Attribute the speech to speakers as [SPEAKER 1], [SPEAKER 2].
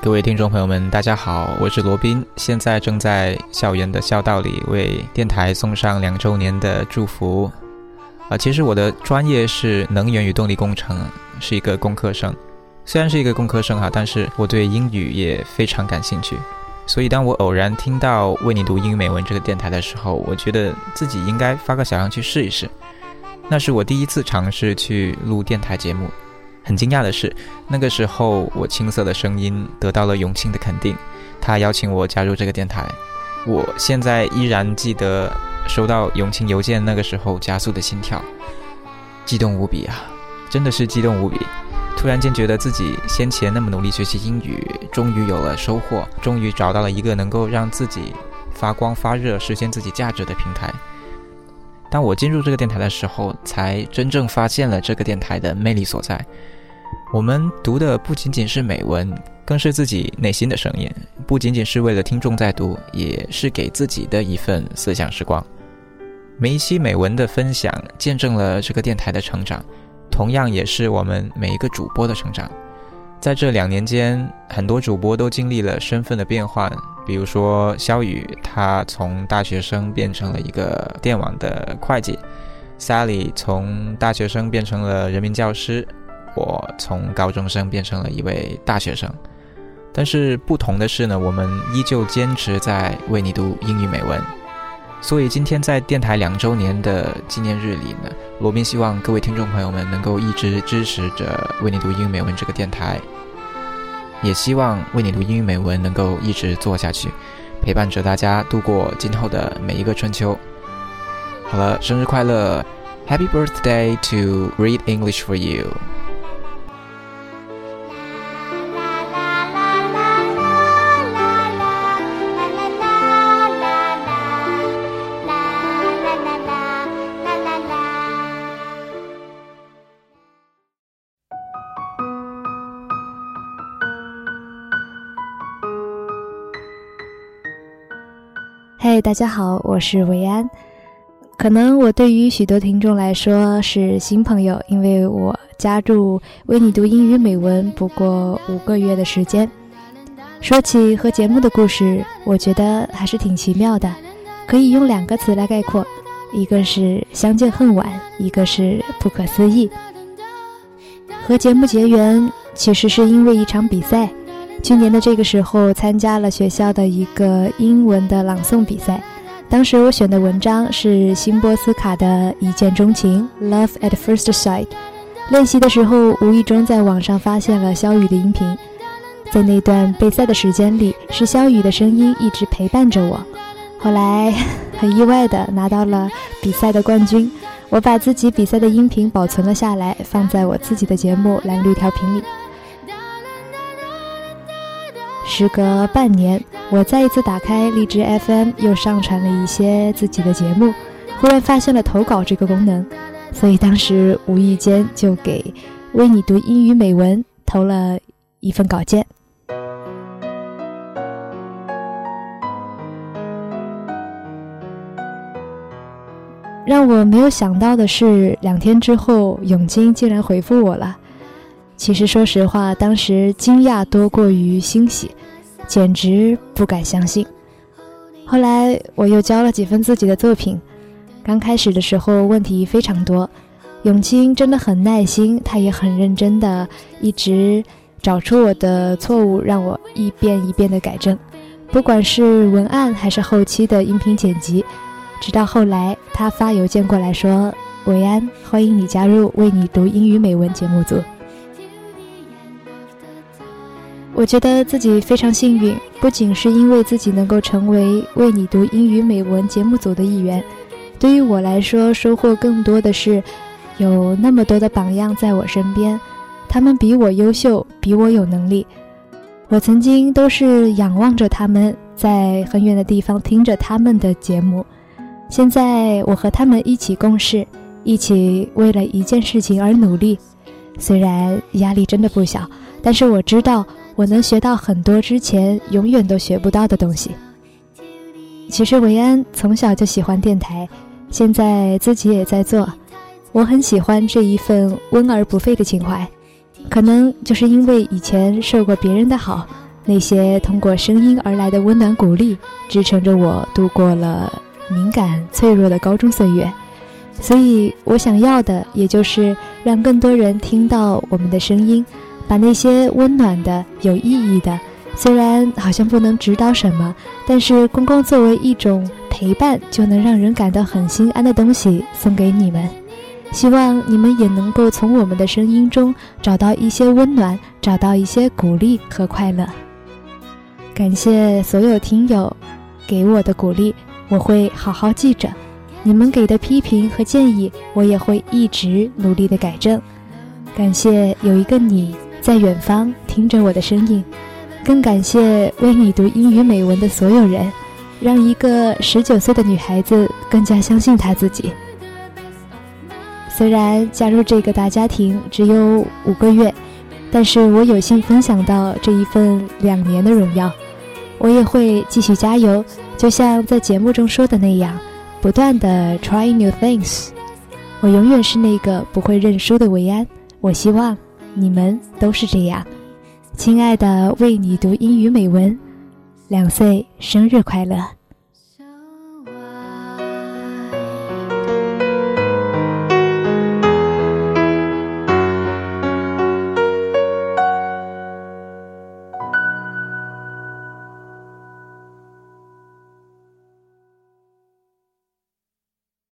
[SPEAKER 1] 各位听众朋友们，大家好，我是罗宾，现在正在校园的校道里为电台送上两周年的祝福。啊，其实我的专业是能源与动力工程，是一个工科生。虽然是一个工科生哈，但是我对英语也非常感兴趣。所以当我偶然听到为你读英语美文这个电台的时候，我觉得自己应该发个小样去试一试。那是我第一次尝试去录电台节目。很惊讶的是，那个时候我青涩的声音得到了永庆的肯定，他邀请我加入这个电台。我现在依然记得收到永庆邮件那个时候加速的心跳，激动无比啊！真的是激动无比。突然间觉得自己先前那么努力学习英语，终于有了收获，终于找到了一个能够让自己发光发热、实现自己价值的平台。当我进入这个电台的时候，才真正发现了这个电台的魅力所在。我们读的不仅仅是美文，更是自己内心的声音，不仅仅是为了听众在读，也是给自己的一份思想时光。每一期美文的分享，见证了这个电台的成长，同样也是我们每一个主播的成长。在这两年间，很多主播都经历了身份的变换，比如说肖宇，他从大学生变成了一个电网的会计；Sally 从大学生变成了人民教师。我从高中生变成了一位大学生，但是不同的是呢，我们依旧坚持在为你读英语美文。所以今天在电台两周年的纪念日里呢，罗宾希望各位听众朋友们能够一直支持着为你读英语美文这个电台，也希望为你读英语美文能够一直做下去，陪伴着大家度过今后的每一个春秋。好了，生日快乐，Happy birthday to read English for you。
[SPEAKER 2] 嘿，大家好，我是维安。可能我对于许多听众来说是新朋友，因为我加入为你读英语美文不过五个月的时间。说起和节目的故事，我觉得还是挺奇妙的，可以用两个词来概括：一个是相见恨晚，一个是不可思议。和节目结缘，其实是因为一场比赛。去年的这个时候，参加了学校的一个英文的朗诵比赛。当时我选的文章是辛波斯卡的《一见钟情》（Love at First Sight）。练习的时候，无意中在网上发现了肖雨的音频。在那段备赛的时间里，是肖雨的声音一直陪伴着我。后来，很意外的拿到了比赛的冠军。我把自己比赛的音频保存了下来，放在我自己的节目《蓝绿调频》里。时隔半年，我再一次打开荔枝 FM，又上传了一些自己的节目。忽然发现了投稿这个功能，所以当时无意间就给为你读英语美文投了一份稿件。让我没有想到的是，两天之后，永金竟然回复我了。其实，说实话，当时惊讶多过于欣喜，简直不敢相信。后来，我又交了几份自己的作品。刚开始的时候，问题非常多。永清真的很耐心，他也很认真的，一直找出我的错误，让我一遍一遍的改正。不管是文案还是后期的音频剪辑，直到后来，他发邮件过来说：“维安，欢迎你加入为你读英语美文节目组。”我觉得自己非常幸运，不仅是因为自己能够成为为你读英语美文节目组的一员，对于我来说，收获更多的是有那么多的榜样在我身边，他们比我优秀，比我有能力。我曾经都是仰望着他们，在很远的地方听着他们的节目，现在我和他们一起共事，一起为了一件事情而努力，虽然压力真的不小，但是我知道。我能学到很多之前永远都学不到的东西。其实维安从小就喜欢电台，现在自己也在做。我很喜欢这一份温而不沸的情怀，可能就是因为以前受过别人的好，那些通过声音而来的温暖鼓励，支撑着我度过了敏感脆弱的高中岁月。所以我想要的，也就是让更多人听到我们的声音，把那些温暖的、有意义的，虽然好像不能指导什么，但是光光作为一种陪伴，就能让人感到很心安的东西送给你们。希望你们也能够从我们的声音中找到一些温暖，找到一些鼓励和快乐。感谢所有听友给我的鼓励，我会好好记着。你们给的批评和建议，我也会一直努力的改正。感谢有一个你在远方听着我的声音，更感谢为你读英语美文的所有人，让一个十九岁的女孩子更加相信她自己。虽然加入这个大家庭只有五个月，但是我有幸分享到这一份两年的荣耀。我也会继续加油，就像在节目中说的那样。不断的 try new things，我永远是那个不会认输的维安。我希望你们都是这样，亲爱的，为你读英语美文，两岁生日快乐。